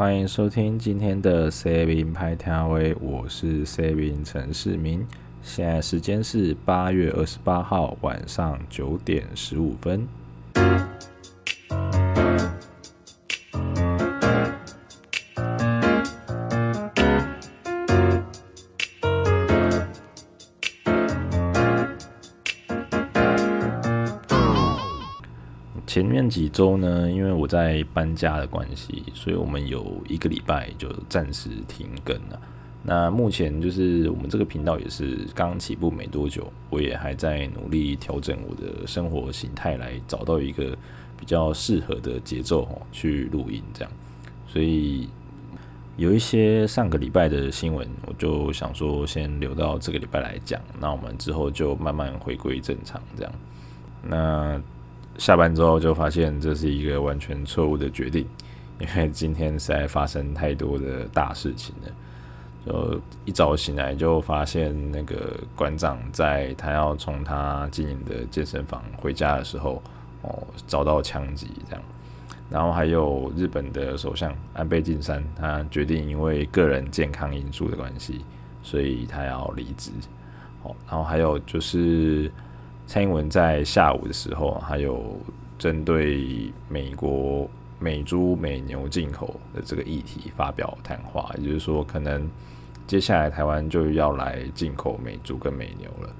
欢迎收听今天的 Saving 派调位，我是 Saving 陈世明。现在时间是八月二十八号晚上九点十五分。几周呢，因为我在搬家的关系，所以我们有一个礼拜就暂时停更了。那目前就是我们这个频道也是刚起步没多久，我也还在努力调整我的生活形态，来找到一个比较适合的节奏，去录音这样。所以有一些上个礼拜的新闻，我就想说先留到这个礼拜来讲。那我们之后就慢慢回归正常这样。那。下班之后就发现这是一个完全错误的决定，因为今天实在发生太多的大事情了。就一早醒来就发现那个馆长在他要从他经营的健身房回家的时候，哦，遭到枪击这样。然后还有日本的首相安倍晋三，他决定因为个人健康因素的关系，所以他要离职。哦，然后还有就是。蔡英文在下午的时候，还有针对美国美猪美牛进口的这个议题发表谈话，也就是说，可能接下来台湾就要来进口美猪跟美牛了。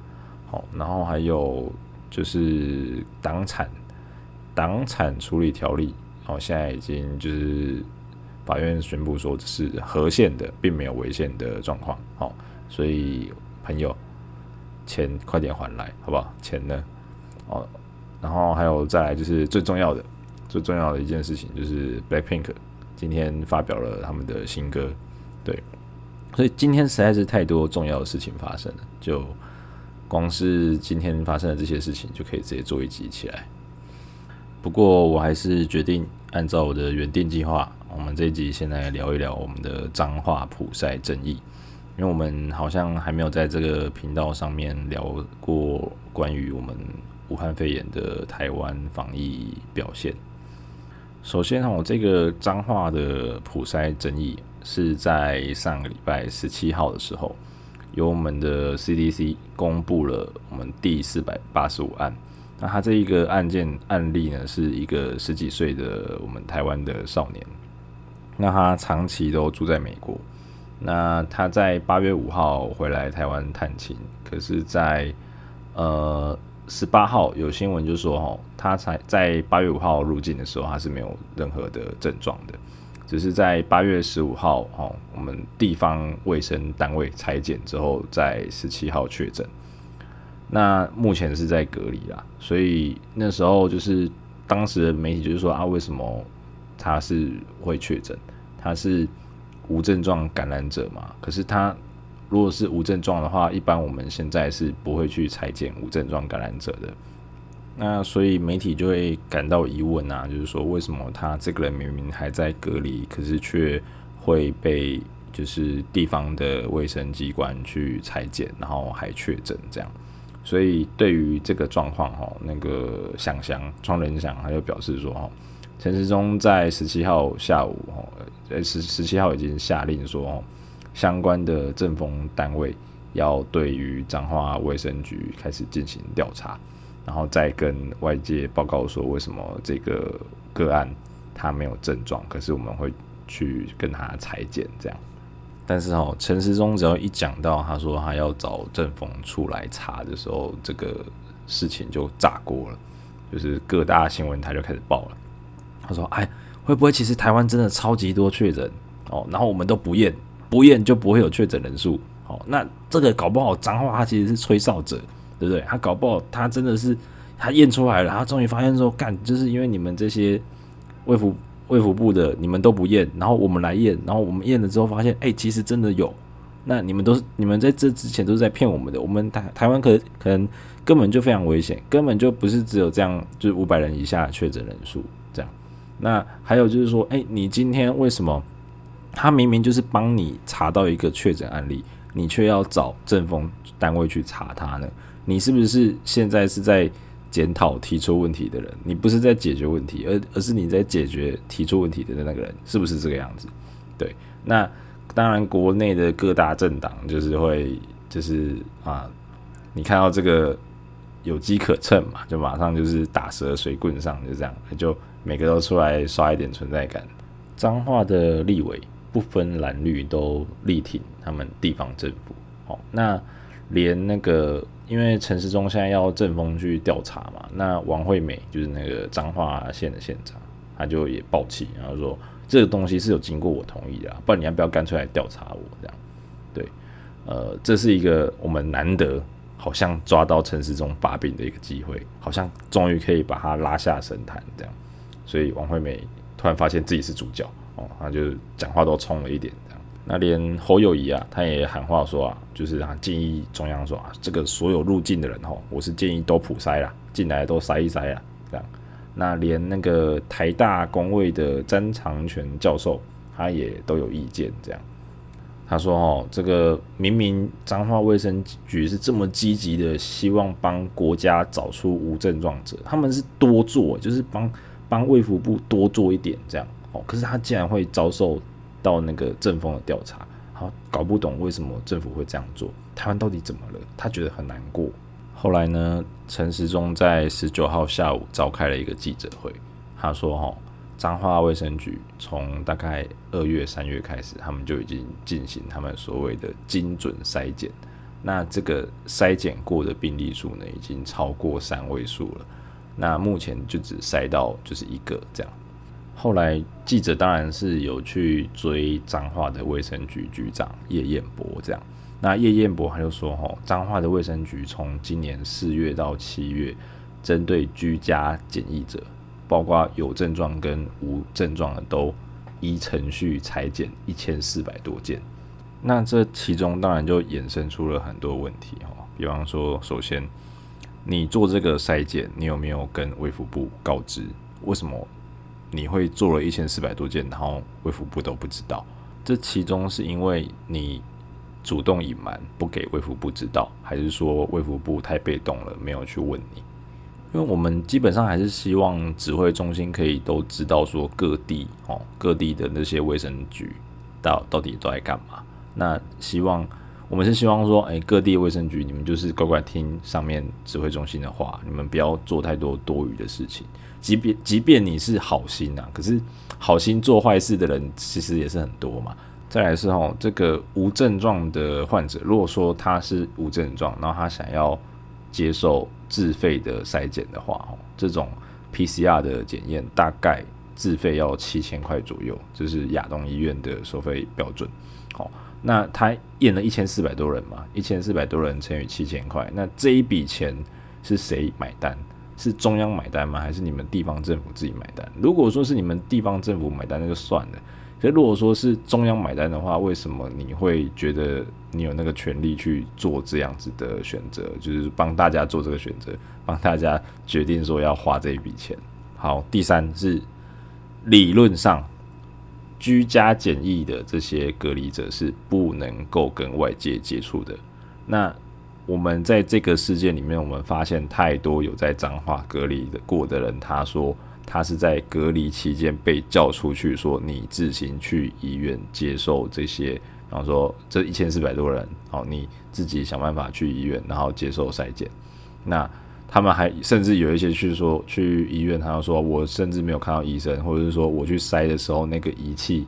好，然后还有就是党产党产处理条例，哦，现在已经就是法院宣布说这是合宪的，并没有违宪的状况。好，所以朋友。钱快点还来，好不好？钱呢？哦，然后还有再来就是最重要的，最重要的一件事情就是 Blackpink 今天发表了他们的新歌，对，所以今天实在是太多重要的事情发生了，就光是今天发生的这些事情就可以直接做一集起来。不过我还是决定按照我的原定计划，我们这一集先来聊一聊我们的彰化普赛争议。因为我们好像还没有在这个频道上面聊过关于我们武汉肺炎的台湾防疫表现。首先，我这个脏话的普筛争议是在上个礼拜十七号的时候，由我们的 CDC 公布了我们第四百八十五案。那他这一个案件案例呢，是一个十几岁的我们台湾的少年，那他长期都住在美国。那他在八月五号回来台湾探亲，可是在，呃十八号有新闻就说，哦，他才在八月五号入境的时候，他是没有任何的症状的，只是在八月十五号，哦，我们地方卫生单位采检之后，在十七号确诊。那目前是在隔离啦，所以那时候就是当时的媒体就是说啊，为什么他是会确诊？他是。无症状感染者嘛，可是他如果是无症状的话，一般我们现在是不会去采检无症状感染者的。那所以媒体就会感到疑问啊，就是说为什么他这个人明明还在隔离，可是却会被就是地方的卫生机关去采检，然后还确诊这样。所以对于这个状况哈，那个想想庄人祥他就表示说哈。陈时中在十七号下午，哦，呃，十十七号已经下令说，哦，相关的政风单位要对于彰化卫生局开始进行调查，然后再跟外界报告说，为什么这个个案他没有症状，可是我们会去跟他裁检这样。但是哦，陈时中只要一讲到他说他要找政风处来查的时候，这个事情就炸锅了，就是各大新闻台就开始报了。他说：“哎，会不会其实台湾真的超级多确诊哦？然后我们都不验，不验就不会有确诊人数哦。那这个搞不好脏话他其实是吹哨者，对不对？他搞不好他真的是他验出来了，他终于发现说，干就是因为你们这些卫福卫福部的你们都不验，然后我们来验，然后我们验了之后发现，哎，其实真的有。那你们都是你们在这之前都是在骗我们的。我们台台湾可可能根本就非常危险，根本就不是只有这样，就是五百人以下确诊人数这样。”那还有就是说，哎，你今天为什么他明明就是帮你查到一个确诊案例，你却要找政风单位去查他呢？你是不是现在是在检讨提出问题的人，你不是在解决问题，而而是你在解决提出问题的那个人，是不是这个样子？对，那当然，国内的各大政党就是会，就是啊，你看到这个有机可乘嘛，就马上就是打蛇随棍上，就这样，就每个都出来刷一点存在感。彰化的立委不分蓝绿都力挺他们地方政府，哦，那连那个。因为陈时中现在要政风去调查嘛，那王惠美就是那个彰化县的县长，他就也爆气，然后说这个东西是有经过我同意的，不然你要不要干脆来调查我这样？对，呃，这是一个我们难得好像抓到陈时中把柄的一个机会，好像终于可以把他拉下神坛这样，所以王惠美突然发现自己是主角哦，她就讲话都冲了一点。那连侯友谊啊，他也喊话说啊，就是啊建议中央说啊，这个所有入境的人吼，我是建议都普筛啦，进来都筛一筛啊，这样。那连那个台大公卫的詹长权教授，他也都有意见，这样。他说哦，这个明明彰化卫生局是这么积极的，希望帮国家找出无症状者，他们是多做，就是帮帮卫福部多做一点这样哦，可是他竟然会遭受。到那个政风的调查，好搞不懂为什么政府会这样做，台湾到底怎么了？他觉得很难过。后来呢，陈时中在十九号下午召开了一个记者会，他说：“哈，彰化卫生局从大概二月、三月开始，他们就已经进行他们所谓的精准筛检。那这个筛检过的病例数呢，已经超过三位数了。那目前就只筛到就是一个这样。”后来记者当然是有去追彰化的卫生局局长叶彦博，这样，那叶彦博他就说，吼，彰化的卫生局从今年四月到七月，针对居家检疫者，包括有症状跟无症状的，都依程序裁检一千四百多件。那这其中当然就衍生出了很多问题，哈，比方说，首先你做这个筛检，你有没有跟卫福部告知？为什么？你会做了一千四百多件，然后卫福部都不知道，这其中是因为你主动隐瞒，不给卫福部知道，还是说卫福部太被动了，没有去问你？因为我们基本上还是希望指挥中心可以都知道说各地哦，各地的那些卫生局到到底都在干嘛。那希望我们是希望说，哎，各地卫生局你们就是乖乖听上面指挥中心的话，你们不要做太多多余的事情。即便即便你是好心啊，可是好心做坏事的人其实也是很多嘛。再来是吼，这个无症状的患者，如果说他是无症状，然后他想要接受自费的筛检的话，吼，这种 PCR 的检验大概自费要七千块左右，这是亚东医院的收费标准。好，那他验了一千四百多人嘛，一千四百多人乘以七千块，那这一笔钱是谁买单？是中央买单吗？还是你们地方政府自己买单？如果说是你们地方政府买单，那就算了。可是如果说是中央买单的话，为什么你会觉得你有那个权利去做这样子的选择？就是帮大家做这个选择，帮大家决定说要花这一笔钱。好，第三是理论上居家检疫的这些隔离者是不能够跟外界接触的。那我们在这个事件里面，我们发现太多有在彰化隔离的过的人，他说他是在隔离期间被叫出去，说你自行去医院接受这些，然后说这一千四百多人，哦，你自己想办法去医院，然后接受筛检。那他们还甚至有一些去说去医院，他说我甚至没有看到医生，或者是说我去筛的时候那个仪器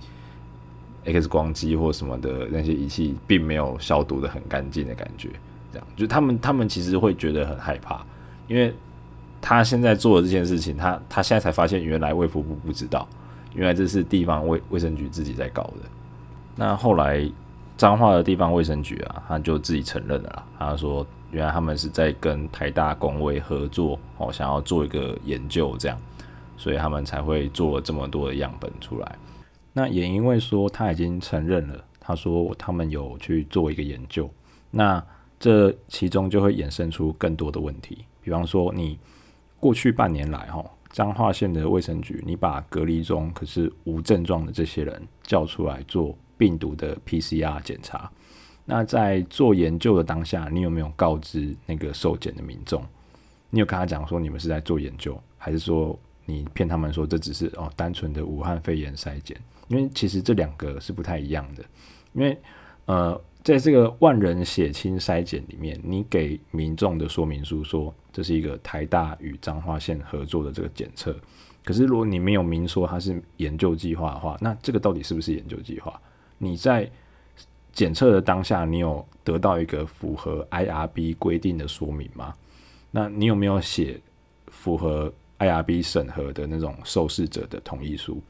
，X 光机或什么的那些仪器，并没有消毒的很干净的感觉。这样，就他们，他们其实会觉得很害怕，因为他现在做的这件事情，他他现在才发现，原来卫福部不知道，原来这是地方卫卫生局自己在搞的。那后来彰化的地方卫生局啊，他就自己承认了啦，他说原来他们是在跟台大公卫合作，哦，想要做一个研究，这样，所以他们才会做了这么多的样本出来。那也因为说他已经承认了，他说他们有去做一个研究，那。这其中就会衍生出更多的问题，比方说，你过去半年来，哈，彰化县的卫生局，你把隔离中可是无症状的这些人叫出来做病毒的 PCR 检查，那在做研究的当下，你有没有告知那个受检的民众？你有跟他讲说你们是在做研究，还是说你骗他们说这只是哦单纯的武汉肺炎筛检？因为其实这两个是不太一样的。因为呃，在这个万人血清筛检里面，你给民众的说明书说这是一个台大与彰化县合作的这个检测，可是如果你没有明说它是研究计划的话，那这个到底是不是研究计划？你在检测的当下，你有得到一个符合 IRB 规定的说明吗？那你有没有写符合 IRB 审核的那种受试者的同意书？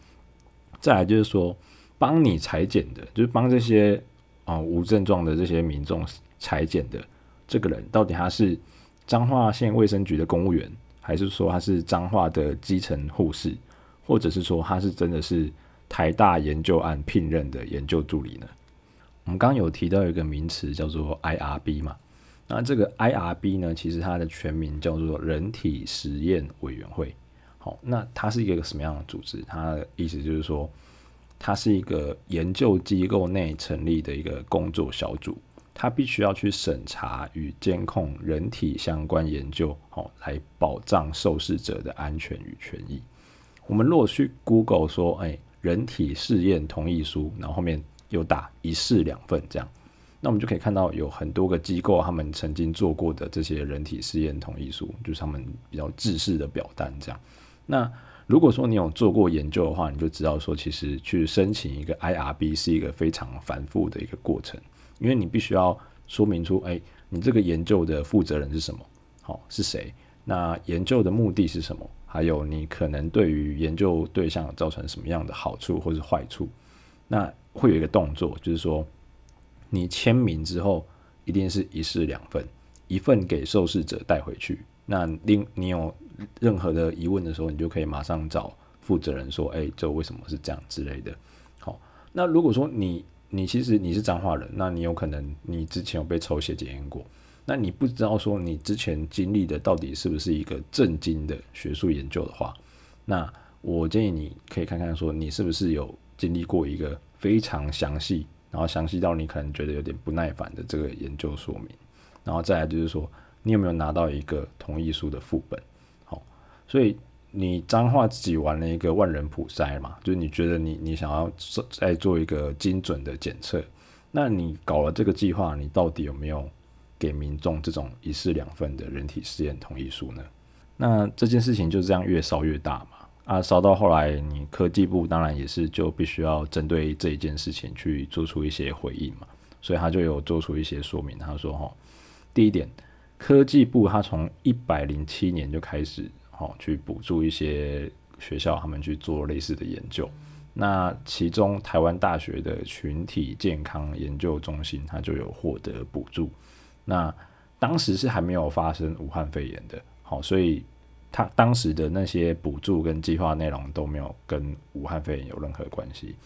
再来就是说，帮你裁剪的，就是帮这些啊、无症状的这些民众裁剪的这个人，到底他是彰化县卫生局的公务员，还是说他是彰化的基层护士，或者是说他是真的是台大研究案聘任的研究助理呢？我们刚刚有提到一个名词叫做 IRB 嘛。那这个 IRB 呢，其实它的全名叫做人体实验委员会。好，那它是一个什么样的组织？它的意思就是说，它是一个研究机构内成立的一个工作小组，它必须要去审查与监控人体相关研究，好，来保障受试者的安全与权益。我们如果去 Google 说，哎，人体试验同意书，然后后面有打一式两份这样。那我们就可以看到有很多个机构，他们曾经做过的这些人体试验同意书，就是他们比较制式的表单这样。那如果说你有做过研究的话，你就知道说，其实去申请一个 IRB 是一个非常繁复的一个过程，因为你必须要说明出，哎，你这个研究的负责人是什么，好，是谁？那研究的目的是什么？还有你可能对于研究对象造成什么样的好处或是坏处？那会有一个动作，就是说。你签名之后，一定是一式两份，一份给受试者带回去。那另你有任何的疑问的时候，你就可以马上找负责人说：“哎，这为什么是这样之类的。”好，那如果说你你其实你是彰化人，那你有可能你之前有被抽血检验过，那你不知道说你之前经历的到底是不是一个正经的学术研究的话，那我建议你可以看看说你是不是有经历过一个非常详细。然后详细到你可能觉得有点不耐烦的这个研究说明，然后再来就是说，你有没有拿到一个同意书的副本？好，所以你彰化自己玩了一个万人普筛嘛，就是你觉得你你想要再做一个精准的检测，那你搞了这个计划，你到底有没有给民众这种一式两份的人体试验同意书呢？那这件事情就这样越烧越大嘛。啊，烧到后来，你科技部当然也是就必须要针对这一件事情去做出一些回应嘛，所以他就有做出一些说明。他说：“哈，第一点，科技部他从一百零七年就开始，哈，去补助一些学校他们去做类似的研究。那其中台湾大学的群体健康研究中心，他就有获得补助。那当时是还没有发生武汉肺炎的，好，所以。”他当时的那些补助跟计划内容都没有跟武汉肺炎有任何关系，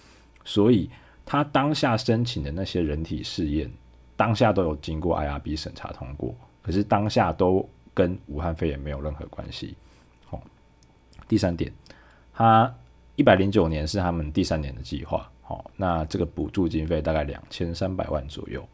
所以他当下申请的那些人体试验，当下都有经过 IRB 审查通过，可是当下都跟武汉肺炎没有任何关系。好，第三点，他一百零九年是他们第三年的计划，好，那这个补助经费大概两千三百万左右，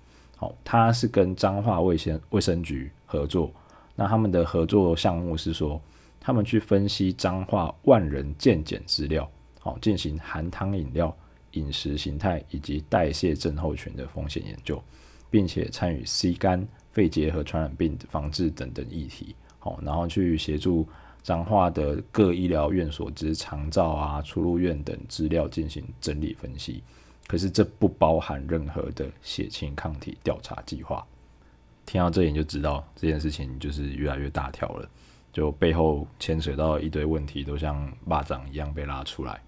好，他是跟彰化卫生卫生局合作，那他们的合作项目是说。他们去分析彰化万人健检资料，好，进行含糖饮料饮食形态以及代谢症候群的风险研究，并且参与 C 肝、肺结核传染病防治等等议题，好，然后去协助彰化的各医疗院所之长照啊、出入院等资料进行整理分析。可是这不包含任何的血清抗体调查计划。听到这里就知道这件事情就是越来越大条了。就背后牵扯到一堆问题，都像蚂蚱一样被拉出来。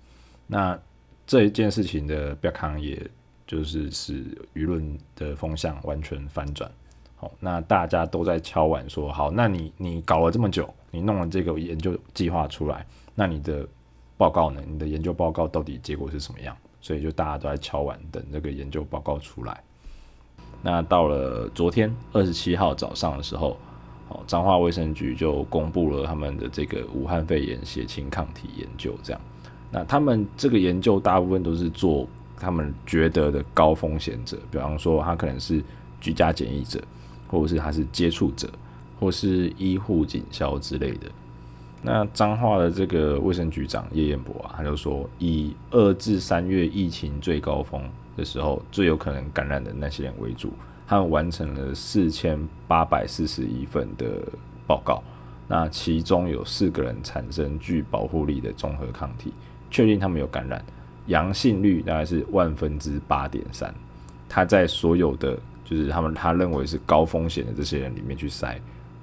那这一件事情的标康，也就是使舆论的风向完全翻转。好，那大家都在敲碗说：好，那你你搞了这么久，你弄了这个研究计划出来，那你的报告呢？你的研究报告到底结果是什么样？所以就大家都在敲碗等这个研究报告出来。那到了昨天二十七号早上的时候。好，彰化卫生局就公布了他们的这个武汉肺炎血清抗体研究，这样。那他们这个研究大部分都是做他们觉得的高风险者，比方说他可能是居家检疫者，或者是他是接触者，或是医护警消之类的。那彰化的这个卫生局长叶彦博啊，他就说，以二至三月疫情最高峰的时候，最有可能感染的那些人为主，他们完成了四千八百四十一份的报告。那其中有四个人产生具保护力的综合抗体，确定他们有感染，阳性率大概是万分之八点三。他在所有的就是他们他认为是高风险的这些人里面去筛，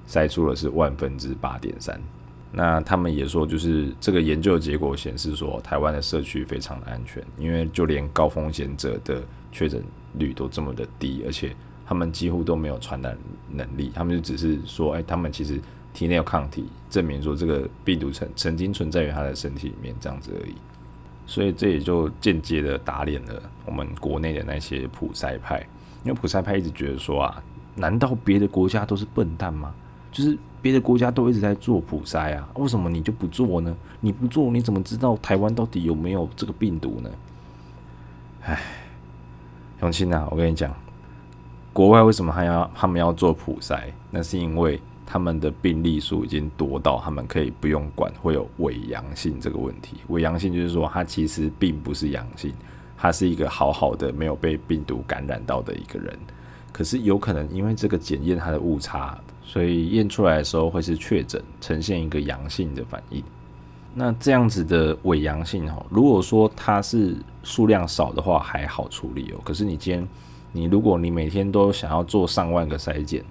筛出了是万分之八点三。那他们也说，就是这个研究的结果显示说，台湾的社区非常的安全，因为就连高风险者的确诊率都这么的低，而且他们几乎都没有传染能力，他们就只是说，哎，他们其实。体内有抗体，证明说这个病毒曾曾经存在于他的身体里面，这样子而已。所以这也就间接的打脸了我们国内的那些普筛派，因为普筛派一直觉得说啊，难道别的国家都是笨蛋吗？就是别的国家都一直在做普筛啊，为什么你就不做呢？你不做，你怎么知道台湾到底有没有这个病毒呢？唉，永清啊，我跟你讲，国外为什么还要他们要做普筛？那是因为。他们的病例数已经多到他们可以不用管会有伪阳性这个问题。伪阳性就是说，它其实并不是阳性，它是一个好好的没有被病毒感染到的一个人。可是有可能因为这个检验它的误差，所以验出来的时候会是确诊，呈现一个阳性的反应。那这样子的伪阳性哦，如果说它是数量少的话还好处理哦。可是你今天你如果你每天都想要做上万个筛检。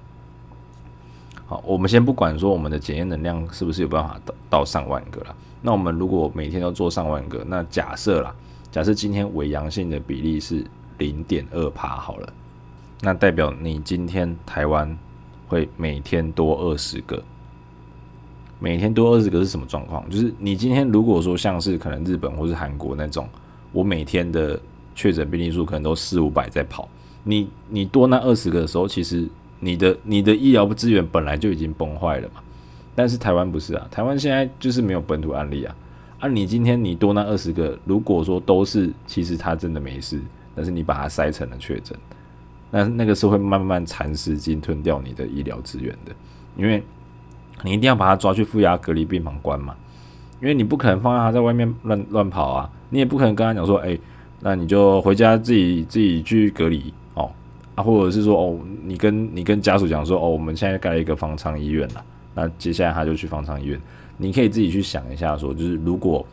好，我们先不管说我们的检验能量是不是有办法到到上万个了。那我们如果每天都做上万个，那假设啦，假设今天伪阳性的比例是零点二趴好了，那代表你今天台湾会每天多二十个，每天多二十个是什么状况？就是你今天如果说像是可能日本或是韩国那种，我每天的确诊病例数可能都四五百在跑，你你多那二十个的时候，其实。你的你的医疗资源本来就已经崩坏了嘛，但是台湾不是啊，台湾现在就是没有本土案例啊，啊，你今天你多那二十个，如果说都是其实他真的没事，但是你把它筛成了确诊，那那个是会慢慢蚕食进吞掉你的医疗资源的，因为你一定要把他抓去负压隔离病房关嘛，因为你不可能放在他在外面乱乱跑啊，你也不可能跟他讲说，哎，那你就回家自己自己去隔离哦，啊。或者是说哦，你跟你跟家属讲说哦，我们现在盖了一个方舱医院了，那接下来他就去方舱医院。你可以自己去想一下说，就是如果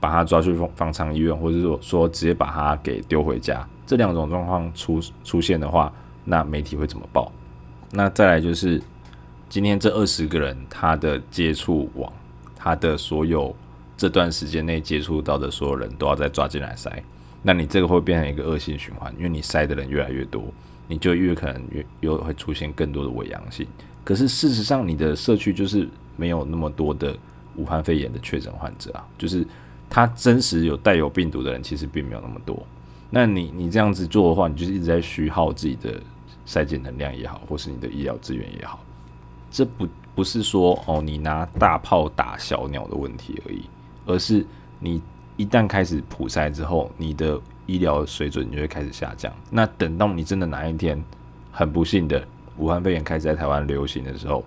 把他抓去方方舱医院，或者是说说直接把他给丢回家，这两种状况出出现的话，那媒体会怎么报？那再来就是今天这二十个人他的接触网，他的所有这段时间内接触到的所有人都要再抓进来筛。那你这个会变成一个恶性循环，因为你筛的人越来越多，你就越可能越又会出现更多的伪阳性。可是事实上，你的社区就是没有那么多的武汉肺炎的确诊患者啊，就是他真实有带有病毒的人其实并没有那么多。那你你这样子做的话，你就是一直在虚耗自己的筛检能量也好，或是你的医疗资源也好。这不不是说哦，你拿大炮打小鸟的问题而已，而是你。一旦开始普筛之后，你的医疗水准就会开始下降。那等到你真的哪一天很不幸的武汉肺炎开始在台湾流行的时候，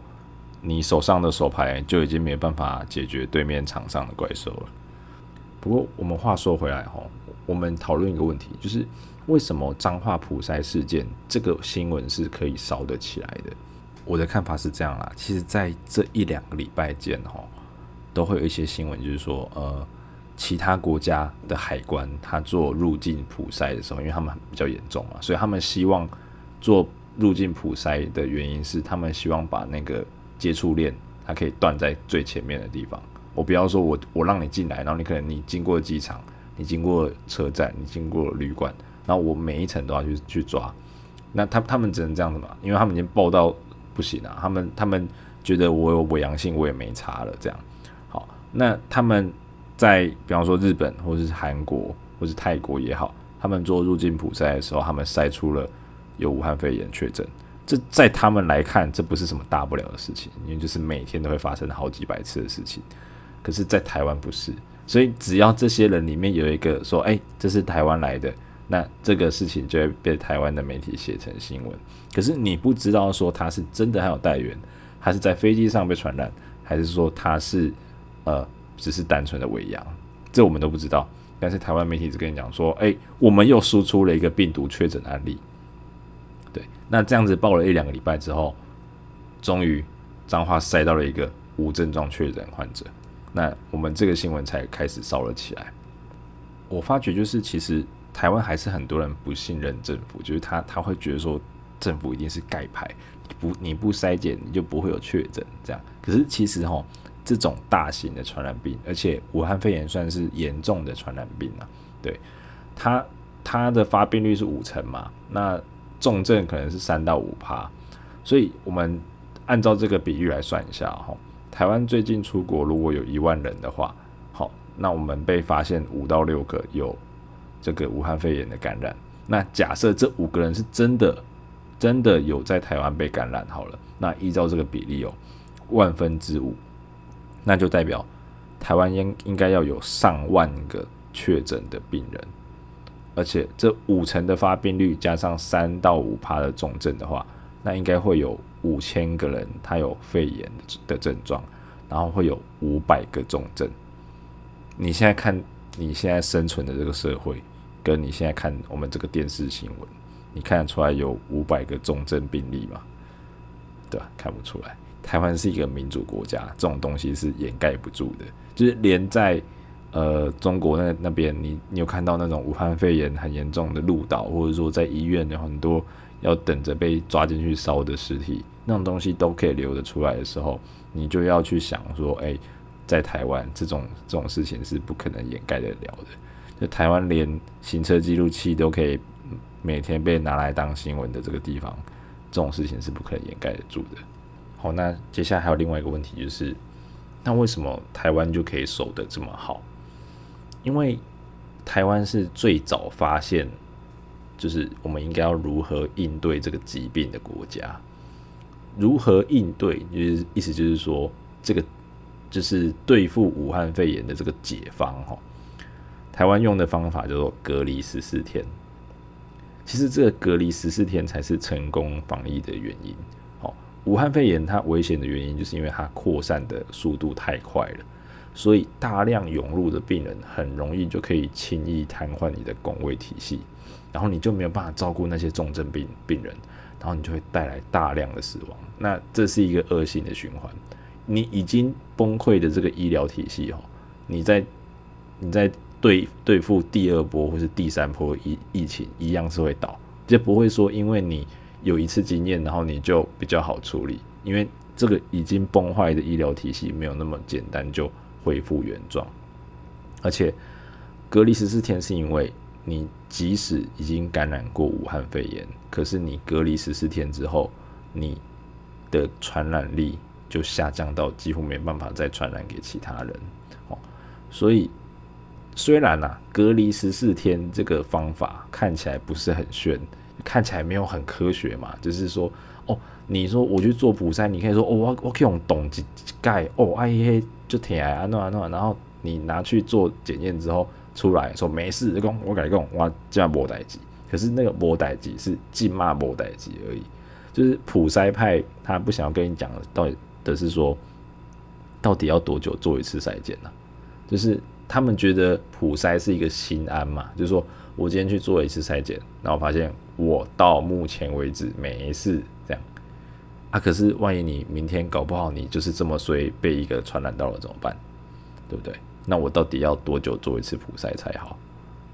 你手上的手牌就已经没办法解决对面场上的怪兽了。不过我们话说回来哈，我们讨论一个问题，就是为什么彰化普筛事件这个新闻是可以烧得起来的？我的看法是这样啦，其实在这一两个礼拜间哈，都会有一些新闻，就是说呃。其他国家的海关，他做入境普筛的时候，因为他们比较严重嘛，所以他们希望做入境普筛的原因是，他们希望把那个接触链，它可以断在最前面的地方。我不要说我我让你进来，然后你可能你经过机场，你经过车站，你经过旅馆，然后我每一层都要去去抓。那他他们只能这样子嘛，因为他们已经报到不行了，他们他们觉得我有伪阳性，我也没差了，这样。好，那他们。在比方说日本或者是韩国或是泰国也好，他们做入境普筛的时候，他们筛出了有武汉肺炎确诊，这在他们来看，这不是什么大不了的事情，因为就是每天都会发生好几百次的事情。可是，在台湾不是，所以只要这些人里面有一个说：“哎，这是台湾来的”，那这个事情就会被台湾的媒体写成新闻。可是你不知道说他是真的还有带原，他是在飞机上被传染，还是说他是呃只是单纯的伪阳？这我们都不知道。但是台湾媒体只跟你讲说，哎，我们又输出了一个病毒确诊案例。对，那这样子报了一两个礼拜之后，终于脏话塞到了一个无症状确诊患者，那我们这个新闻才开始烧了起来。我发觉就是其实台湾还是很多人不信任政府，就是他他会觉得说政府一定是盖牌，不你不筛检你就不会有确诊这样。可是其实哈，这种大型的传染病，而且武汉肺炎算是严重的传染病啊，对它它的发病率是五成嘛，那重症可能是三到五趴，所以我们按照这个比率来算一下齁，台湾最近出国如果有一万人的话。好那我们被发现五到六个有这个武汉肺炎的感染，那假设这五个人是真的真的有在台湾被感染好了，那依照这个比例有万分之五，那就代表台湾应应该要有上万个确诊的病人，而且这五成的发病率加上三到五趴的重症的话，那应该会有五千个人他有肺炎的症状，然后会有五百个重症。你现在看你现在生存的这个社会，跟你现在看我们这个电视新闻，你看得出来有五百个重症病例吗？对吧？看不出来。台湾是一个民主国家，这种东西是掩盖不住的。就是连在呃中国那那边，你你有看到那种武汉肺炎很严重的鹿岛，或者说在医院有很多要等着被抓进去烧的尸体，那种东西都可以留得出来的时候，你就要去想说，哎、在台湾，这种这种事情是不可能掩盖得了的。就台湾连行车记录器都可以每天被拿来当新闻的这个地方，这种事情是不可能掩盖得住的。好，那接下来还有另外一个问题，就是那为什么台湾就可以守得这么好？因为台湾是最早发现，就是我们应该要如何应对这个疾病的国家。如何应对，就是意思就是说这个。就是对付武汉肺炎的这个解方哈，台湾用的方法叫做隔离十四天。其实这个隔离十四天才是成功防疫的原因。好，武汉肺炎它危险的原因就是因为它扩散的速度太快了，所以大量涌入的病人很容易就可以轻易瘫痪你的公卫体系，然后你就没有办法照顾那些重症病病人，然后你就会带来大量的死亡。那这是一个恶性的循环。你已经崩溃的这个医疗体系哦，你在你在对对付第二波或是第三波疫疫情一样是会倒，就不会说因为你有一次经验，然后你就比较好处理，因为这个已经崩坏的医疗体系没有那么简单就恢复原状，而且隔离十四天是因为你即使已经感染过武汉肺炎，可是你隔离十四天之后，你的传染力。就下降到几乎没办法再传染给其他人，哦，所以虽然呐、啊，隔离十四天这个方法看起来不是很炫，看起来没有很科学嘛，就是说，哦，你说我去做普筛，你可以说，哦，我我可以用懂几盖，哦，哎嘿，就填啊弄啊弄啊，然后你拿去做检验之后出来说没事，讲我改讲我这样无代志，可是那个无代志是尽骂无代志而已，就是普筛派他不想要跟你讲到底。的是说，到底要多久做一次筛检呢？就是他们觉得普筛是一个心安嘛，就是说我今天去做一次筛检，然后发现我到目前为止没事，这样啊。可是万一你明天搞不好你就是这么衰，被一个传染到了怎么办？对不对？那我到底要多久做一次普筛才好？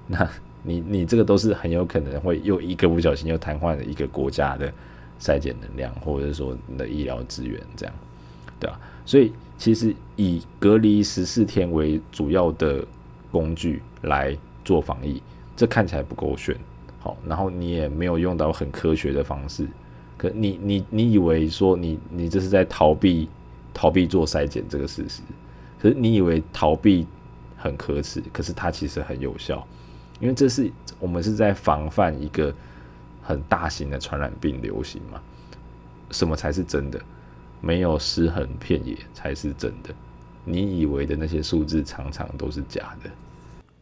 那你你这个都是很有可能会又一个不小心又瘫痪了一个国家的筛检能量，或者说你的医疗资源这样。对啊，所以其实以隔离十四天为主要的工具来做防疫，这看起来不够炫，好，然后你也没有用到很科学的方式，可你你你以为说你你这是在逃避逃避做筛检这个事实，可是你以为逃避很可耻，可是它其实很有效，因为这是我们是在防范一个很大型的传染病流行嘛，什么才是真的？没有尸横遍野才是真的，你以为的那些数字常常都是假的。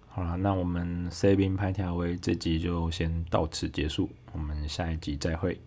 好了，那我们 C 兵拍条威这集就先到此结束，我们下一集再会。